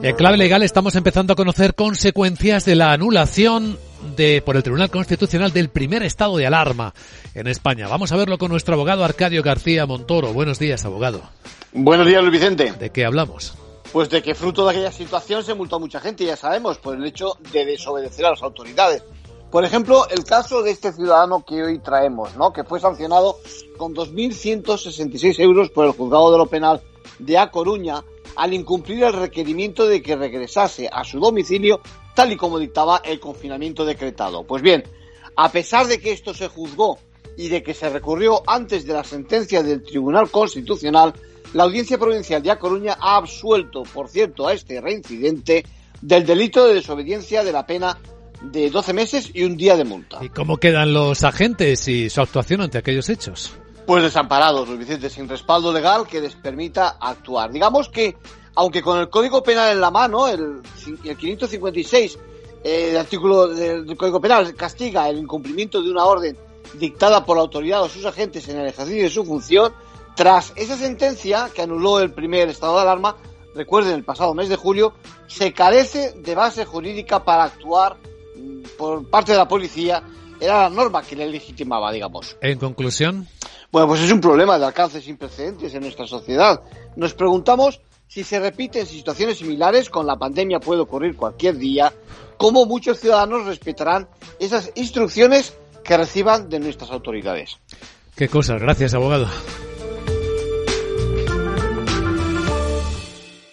En clave legal estamos empezando a conocer consecuencias de la anulación de, por el Tribunal Constitucional del primer estado de alarma en España. Vamos a verlo con nuestro abogado Arcadio García Montoro. Buenos días, abogado. Buenos días, Luis Vicente. ¿De qué hablamos? Pues de que fruto de aquella situación se multó a mucha gente, ya sabemos, por el hecho de desobedecer a las autoridades. Por ejemplo, el caso de este ciudadano que hoy traemos, ¿no? Que fue sancionado con 2.166 euros por el juzgado de lo penal de A Coruña al incumplir el requerimiento de que regresase a su domicilio tal y como dictaba el confinamiento decretado. Pues bien, a pesar de que esto se juzgó y de que se recurrió antes de la sentencia del Tribunal Constitucional, la Audiencia Provincial de A Coruña ha absuelto, por cierto, a este reincidente del delito de desobediencia de la pena de 12 meses y un día de multa. ¿Y cómo quedan los agentes y su actuación ante aquellos hechos? Pues desamparados, Luis Vicente, sin respaldo legal que les permita actuar. Digamos que, aunque con el Código Penal en la mano, el, el 556, eh, el artículo del, del Código Penal castiga el incumplimiento de una orden dictada por la autoridad o sus agentes en el ejercicio de su función, tras esa sentencia que anuló el primer estado de alarma, recuerden, el pasado mes de julio, se carece de base jurídica para actuar mm, por parte de la policía. Era la norma que le legitimaba, digamos. En conclusión. Bueno, pues es un problema de alcance sin precedentes en nuestra sociedad. Nos preguntamos si se repiten situaciones similares, con la pandemia puede ocurrir cualquier día, cómo muchos ciudadanos respetarán esas instrucciones que reciban de nuestras autoridades. Qué cosas. Gracias, abogado.